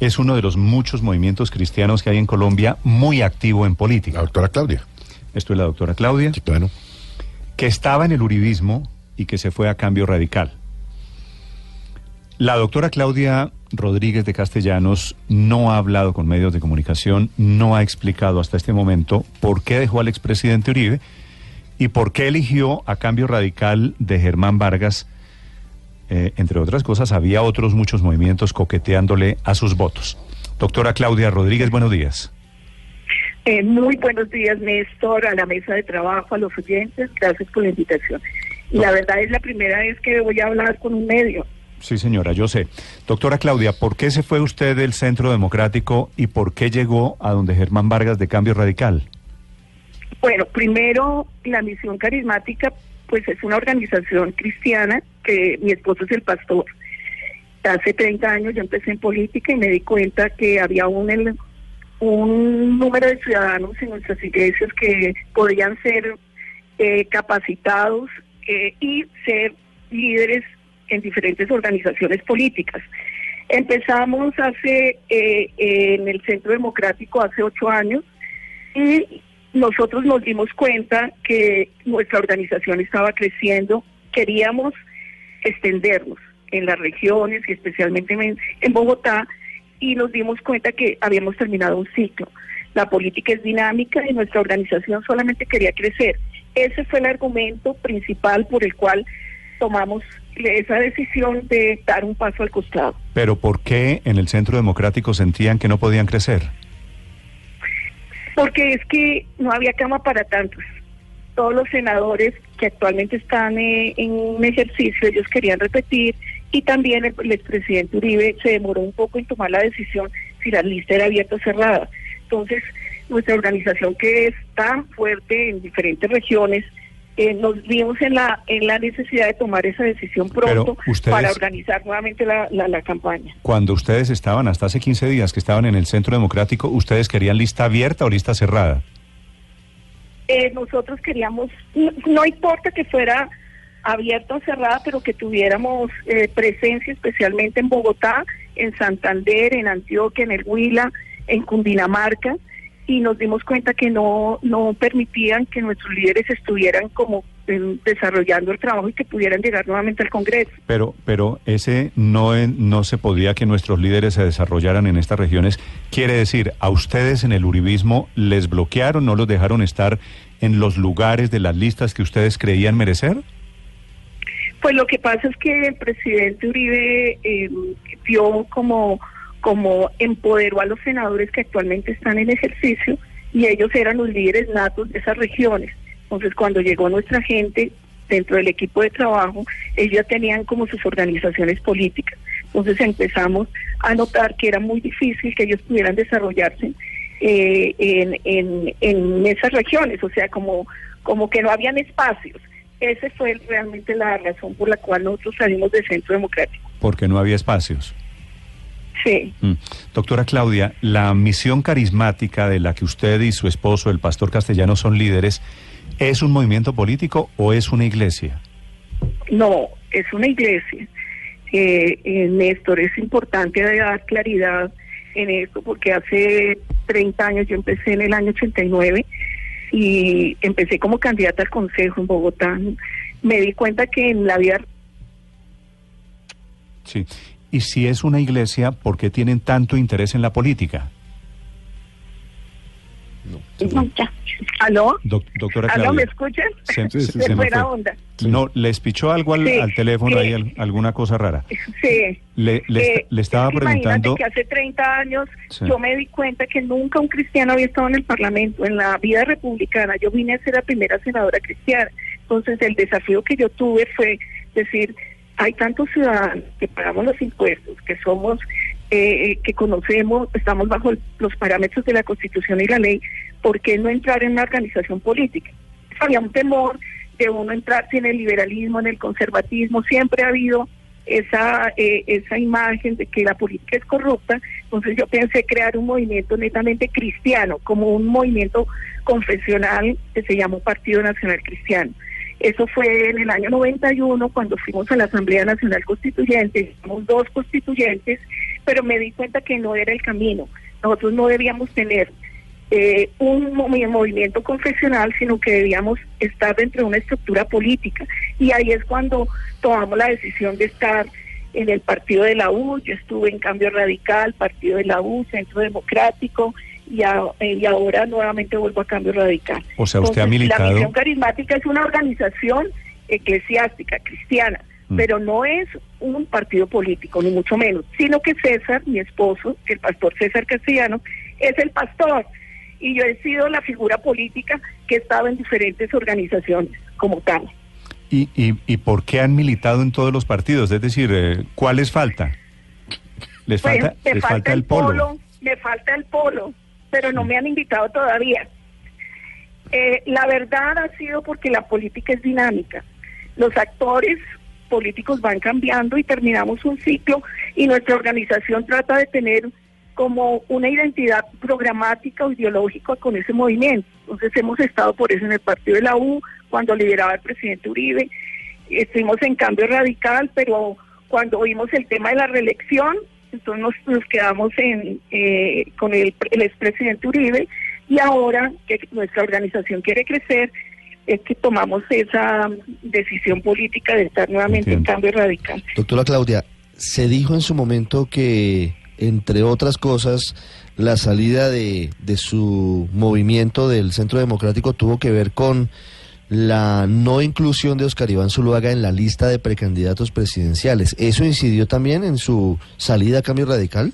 es uno de los muchos movimientos cristianos que hay en Colombia muy activo en política. La doctora Claudia. Esto es la doctora Claudia, Sí, bueno. que estaba en el uribismo y que se fue a cambio radical. La doctora Claudia Rodríguez de Castellanos no ha hablado con medios de comunicación, no ha explicado hasta este momento por qué dejó al expresidente Uribe y por qué eligió a cambio radical de Germán Vargas. Eh, entre otras cosas, había otros muchos movimientos coqueteándole a sus votos. Doctora Claudia Rodríguez, buenos días. Eh, muy buenos días, Néstor, a la mesa de trabajo, a los oyentes. Gracias por la invitación. Y la verdad es la primera vez que voy a hablar con un medio. Sí, señora, yo sé. Doctora Claudia, ¿por qué se fue usted del Centro Democrático y por qué llegó a donde Germán Vargas de Cambio Radical? Bueno, primero, la misión carismática, pues es una organización cristiana que mi esposo es el pastor. Hace 30 años yo empecé en política y me di cuenta que había un, un número de ciudadanos en nuestras iglesias que podían ser eh, capacitados eh, y ser líderes en diferentes organizaciones políticas. Empezamos hace eh, en el Centro Democrático hace ocho años y nosotros nos dimos cuenta que nuestra organización estaba creciendo, queríamos extendernos en las regiones y especialmente en, Bogotá y nos dimos cuenta que habíamos terminado un ciclo. La política es dinámica y nuestra organización solamente quería crecer. Ese fue el argumento principal por el cual tomamos esa decisión de dar un paso al costado. Pero ¿por qué en el Centro Democrático sentían que no podían crecer? Porque es que no había cama para tantos. Todos los senadores que actualmente están eh, en ejercicio, ellos querían repetir y también el, el expresidente Uribe se demoró un poco en tomar la decisión si la lista era abierta o cerrada. Entonces, nuestra organización que es tan fuerte en diferentes regiones, eh, nos vimos en la en la necesidad de tomar esa decisión pronto ustedes- para organizar nuevamente la, la, la campaña. Cuando ustedes estaban, hasta hace 15 días que estaban en el Centro Democrático, ¿ustedes querían lista abierta o lista cerrada? Eh, nosotros queríamos, no, no importa que fuera abierta o cerrada, pero que tuviéramos eh, presencia especialmente en Bogotá, en Santander, en Antioquia, en el Huila, en Cundinamarca, y nos dimos cuenta que no, no permitían que nuestros líderes estuvieran como eh, desarrollando el trabajo y que pudieran llegar nuevamente al Congreso. Pero, pero ese no, no se podía que nuestros líderes se desarrollaran en estas regiones. Quiere decir, a ustedes en el uribismo les bloquearon, no los dejaron estar en los lugares de las listas que ustedes creían merecer. Pues lo que pasa es que el presidente Uribe eh, vio como, como empoderó a los senadores que actualmente están en ejercicio y ellos eran los líderes natos de esas regiones. Entonces cuando llegó nuestra gente dentro del equipo de trabajo, ellos tenían como sus organizaciones políticas. Entonces empezamos a notar que era muy difícil que ellos pudieran desarrollarse eh, en esas regiones, o sea, como, como que no habían espacios. Esa fue realmente la razón por la cual nosotros salimos del Centro Democrático. porque no había espacios. Sí. Mm. Doctora Claudia, la misión carismática de la que usted y su esposo, el pastor castellano, son líderes, ¿es un movimiento político o es una iglesia? No, es una iglesia. Eh, eh, Néstor, es importante dar claridad en esto porque hace 30 años, yo empecé en el año 89 y empecé como candidata al Consejo en Bogotá. Me di cuenta que en la vida Sí. Y si es una iglesia, ¿por qué tienen tanto interés en la política? No, ya. ¿Aló? Doc- doctora ¿Aló, me Claudia. escuchan? Se- se- me fue. onda. No, ¿les pichó algo al, Sí, al teléfono sí. ahí, al- alguna cosa rara? Sí. Le, le, Eh, le estaba es que imagínate preguntando... que hace 30 años Sí. yo me di cuenta que nunca un cristiano había estado en el Parlamento, en la vida republicana. Yo vine a ser la primera senadora cristiana. Entonces el desafío que yo tuve fue decir, hay tantos ciudadanos que pagamos los impuestos, que somos, eh, que conocemos, estamos bajo los parámetros de la Constitución y la ley, ¿por qué no entrar en una organización política? Había un temor de uno entrar en el liberalismo, en el conservatismo, siempre ha habido esa, eh, esa imagen de que la política es corrupta, entonces yo pensé crear un movimiento netamente cristiano, como un movimiento confesional que se llamó Partido Nacional Cristiano. Eso fue en el año 91 cuando fuimos a la Asamblea Nacional Constituyente, somos dos constituyentes, pero me di cuenta que no era el camino. Nosotros no debíamos tener eh, un movimiento confesional, sino que debíamos estar dentro de una estructura política. Y ahí es cuando tomamos la decisión de estar en el partido de la U, yo estuve en Cambio Radical, partido de la U, Centro Democrático, y, y ahora nuevamente vuelvo a Cambio Radical. O sea, usted ha militado... La Misión Carismática es una organización eclesiástica, cristiana, mm. pero no es un partido político, ni mucho menos, sino que César, mi esposo, el pastor César Castellano, es el pastor y yo he sido la figura política que he estado en diferentes organizaciones como tal. ¿Y, y, por qué han militado en todos los partidos? Es decir, eh, ¿cuál les falta? ¿Les pues, falta, les falta, el polo? Me falta el polo, pero no me han invitado todavía. Eh, la verdad ha sido porque la política es dinámica. Los actores políticos van cambiando y terminamos un ciclo y nuestra organización trata de tener como una identidad programática o ideológica con ese movimiento. Entonces hemos estado por eso en el partido de la U, cuando lideraba el presidente Uribe, estuvimos en cambio radical, pero cuando oímos el tema de la reelección, entonces nos, quedamos en, eh, con el, el expresidente Uribe y ahora que nuestra organización quiere crecer, es que tomamos esa decisión política de estar nuevamente en cambio radical. Doctora Claudia, se dijo en su momento que entre otras cosas, la salida de, de su movimiento del Centro Democrático tuvo que ver con la no inclusión de Oscar Iván Zuluaga en la lista de precandidatos presidenciales. ¿Eso incidió también en su salida a cambio radical?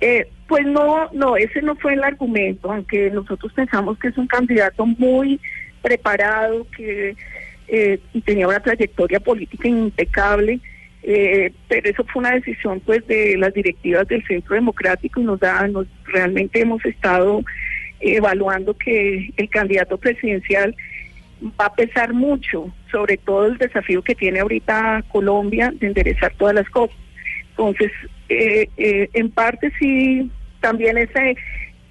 Eh, pues no, no, ese no fue el argumento, aunque nosotros pensamos que es un candidato muy preparado, que eh, tenía una trayectoria política impecable eh, pero eso fue una decisión pues de las directivas del Centro Democrático y nos da, nos, realmente hemos estado evaluando que el candidato presidencial va a pesar mucho, sobre todo el desafío que tiene ahorita Colombia de enderezar todas las cosas. Entonces, eh, eh, en parte sí, también ese,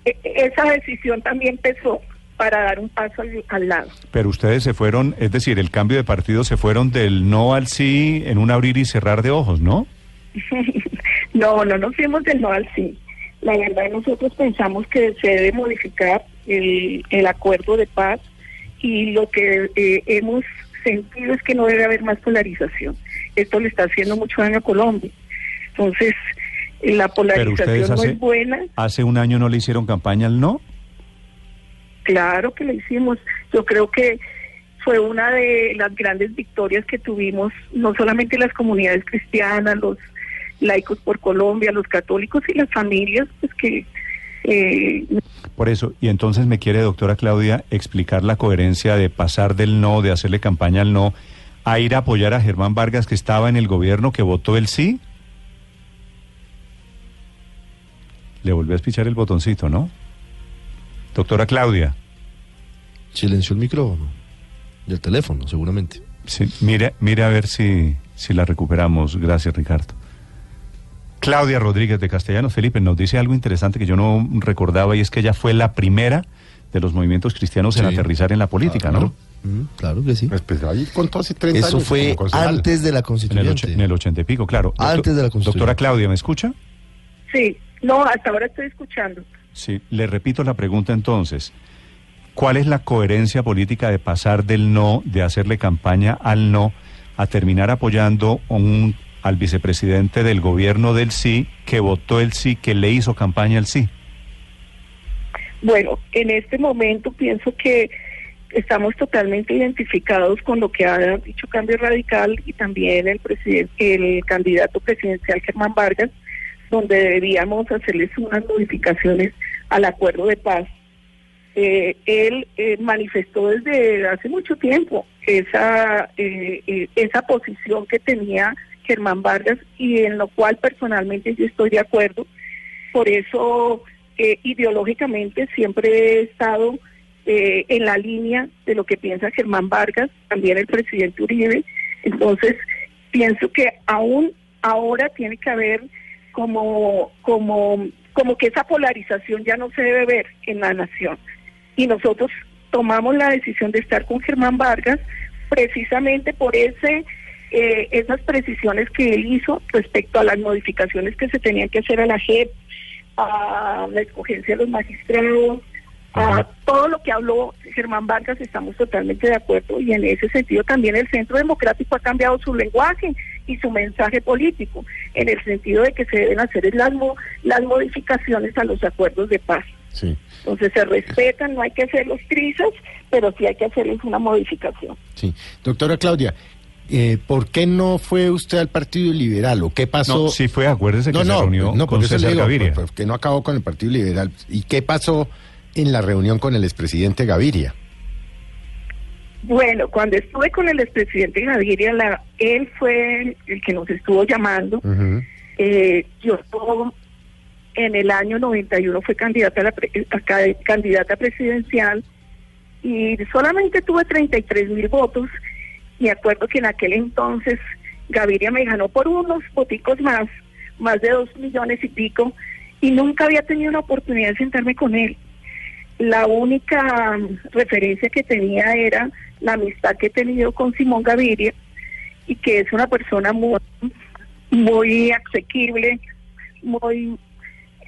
e, esa decisión también pesó para dar un paso al, lado. Pero ustedes se fueron, es decir, el cambio de partido se fueron del no al sí en un abrir y cerrar de ojos, ¿no? no, no nos fuimos del no al sí. La verdad nosotros pensamos que se debe modificar el, el acuerdo de paz y lo que eh, hemos sentido es que no debe haber más polarización. Esto le está haciendo mucho daño a Colombia. Entonces, la polarización no es buena. ¿Hace un año no le hicieron campaña al no? Claro que lo hicimos. Yo creo que fue una de las grandes victorias que tuvimos, no solamente las comunidades cristianas, los laicos por Colombia, los católicos y las familias, pues que... Eh, por eso, y entonces me quiere, doctora Claudia, explicar la coherencia de pasar del no, de hacerle campaña al no, a ir a apoyar a Germán Vargas, que estaba en el gobierno, que votó el sí. Le volvió a espichar el botoncito, ¿no? Doctora Claudia. Silenció el micrófono. Y el teléfono, seguramente. Sí, mire, mire a ver si, si la recuperamos. Gracias, Ricardo. Claudia Rodríguez de Castellanos, Felipe, nos dice algo interesante que yo no recordaba y es que ella fue la primera de los movimientos cristianos en aterrizar en la política, ¿no? claro que sí. Pues, pues ahí contó hace 30 Eso fue antes de la Constitución. En el, ochenta y pico, claro. Antes de la Constitución. Doctora Claudia, ¿me escucha? Sí, no, hasta ahora estoy escuchando. Sí, le repito la pregunta entonces. ¿Cuál es la coherencia política de pasar del no, de hacerle campaña al no, a terminar apoyando un, al vicepresidente del gobierno del sí, que votó el sí, que le hizo campaña al sí? Bueno, en este momento pienso que estamos totalmente identificados con lo que ha dicho Cambio Radical y también el presidente, el candidato presidencial Germán Vargas, donde deberíamos hacerles unas modificaciones al acuerdo de paz eh, él eh, manifestó desde hace mucho tiempo esa, eh, eh, esa posición que tenía Germán Vargas y en lo cual personalmente yo estoy de acuerdo. Por eso, eh, ideológicamente, siempre he estado eh, en la línea de lo que piensa Germán Vargas, también el presidente Uribe. Entonces, pienso que aún ahora tiene que haber como, como, como que esa polarización ya no se debe ver en la nación. Y nosotros tomamos la decisión de estar con Germán Vargas precisamente por ese eh, esas precisiones que él hizo respecto a las modificaciones que se tenían que hacer a la JEP, a la escogencia de los magistrados, a todo lo que habló Germán Vargas, estamos totalmente de acuerdo y en ese sentido también el Centro Democrático ha cambiado su lenguaje y su mensaje político, en el sentido de que se deben hacer las, las modificaciones a los acuerdos de paz. Sí, Entonces se respetan, no hay que hacer los trizas, pero sí hay que hacerles una modificación. sí. Doctora Claudia, eh, ¿por qué no fue usted al Partido Liberal o qué pasó? No, sí fue, acuérdese que no, se no, reunió no, con César digo, Gaviria. por- porque no acabó con el Partido Liberal. ¿Y qué pasó en la reunión con el expresidente Gaviria? Bueno, cuando estuve con el expresidente Gaviria, la, él fue el que nos estuvo llamando. Ujú. Eh, yo en el año 91 fui candidata a la pre- a ca- candidata presidencial y solamente tuve 33 mil votos. Me acuerdo que en aquel entonces Gaviria me ganó por unos boticos más, más de dos millones y pico, y nunca había tenido la oportunidad de sentarme con él. La única mm, referencia que tenía era la amistad que he tenido con Simón Gaviria y que es una persona muy, muy asequible, muy,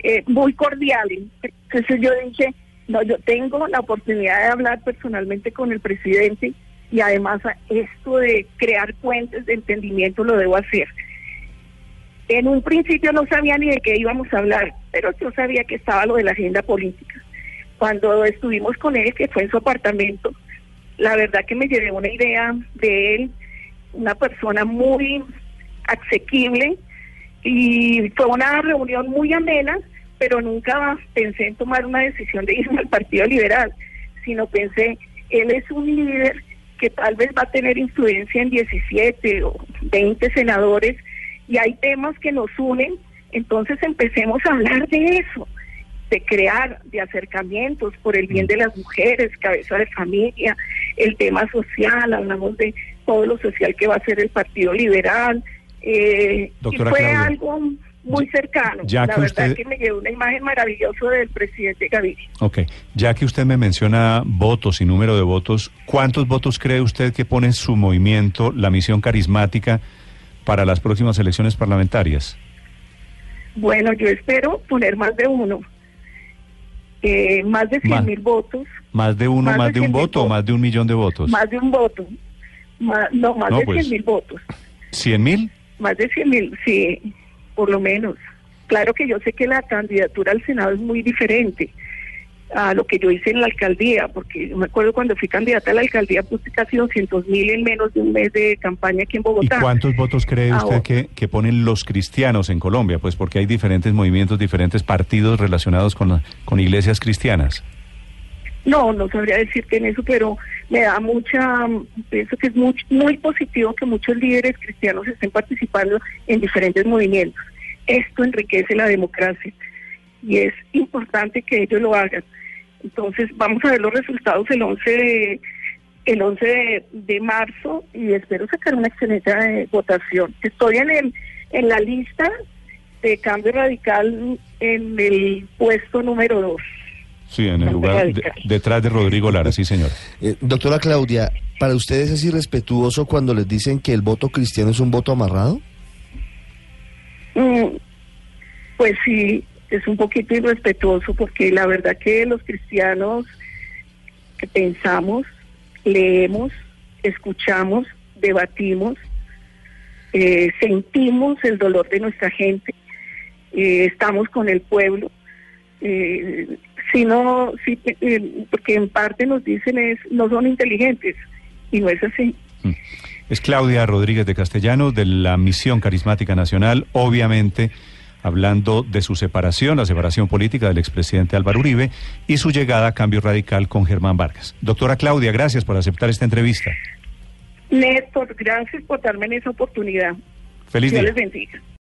eh, muy cordial. Entonces yo dije, no, yo tengo la oportunidad de hablar personalmente con el presidente y además esto de crear puentes de entendimiento lo debo hacer. En un principio no sabía ni de qué íbamos a hablar, pero yo sabía que estaba lo de la agenda política. Cuando estuvimos con él, que fue en su apartamento, la verdad que me llevé una idea de él, una persona muy asequible y fue una reunión muy amena, pero nunca pensé en tomar una decisión de irme al Partido Liberal, sino pensé, él es un líder que tal vez va a tener influencia en 17 o 20 senadores y hay temas que nos unen, entonces empecemos a hablar de eso, de crear, de acercamientos por el bien de las mujeres, cabeza de familia, el tema social, hablamos de todo lo social que va a hacer el Partido Liberal, eh, y fue Claudia, algo muy cercano. ya la que verdad usted- que me llevó una imagen maravillosa del presidente Gaviria. Ok, ya que usted me menciona votos y número de votos, ¿cuántos votos cree usted que pone su movimiento, la misión carismática, para las próximas elecciones parlamentarias? Bueno, yo espero poner más de uno, eh, más de 100 Más. mil votos, ¿Más de uno, Más más, de de un 100.000 voto o más de un millón de votos? más de un voto, Ma- no, más No, de pues. 100 mil votos, ¿Cien mil? más de 100 mil, sí, por lo menos. Claro que yo sé que la candidatura al Senado es muy diferente a lo que yo hice en la alcaldía, porque yo me acuerdo cuando fui candidata a la alcaldía puse casi 200 mil en menos de un mes de campaña aquí en ¿Y Bogotá. cuántos votos cree usted que, que ponen los cristianos en Colombia? Pues porque hay diferentes movimientos, diferentes partidos relacionados con, la- con iglesias cristianas. No, no sabría decirte en eso, pero me da mucha, pienso que es muy, muy positivo que muchos líderes cristianos estén participando en diferentes movimientos. Esto enriquece la democracia y es importante que ellos lo hagan. Entonces vamos a ver los resultados el 11 de, el 11 de, marzo y espero sacar una excelente eh, votación. Estoy en el en la lista de cambio radical en el puesto número 2. Sí, en el lugar de- detrás de Rodrigo Lara, sí, señor. Eh, doctora Claudia, ¿para ustedes es irrespetuoso cuando les dicen que el voto cristiano es un voto amarrado? Mm, Pues sí, es un poquito irrespetuoso porque la verdad que los cristianos que pensamos, leemos, escuchamos, debatimos, eh, sentimos el dolor de nuestra gente, eh, estamos con el pueblo. Eh, si no, si, eh, porque en parte nos dicen es no son inteligentes y no es así. Es Claudia Rodríguez de Castellano de la Misión Carismática Nacional. Obviamente hablando de su separación, la separación política del expresidente Álvaro Uribe y su llegada a Cambio Radical con Germán Vargas. Doctora Claudia, gracias por aceptar esta entrevista. Néstor, gracias por darme esa oportunidad. Feliz Dios día. les bendiga.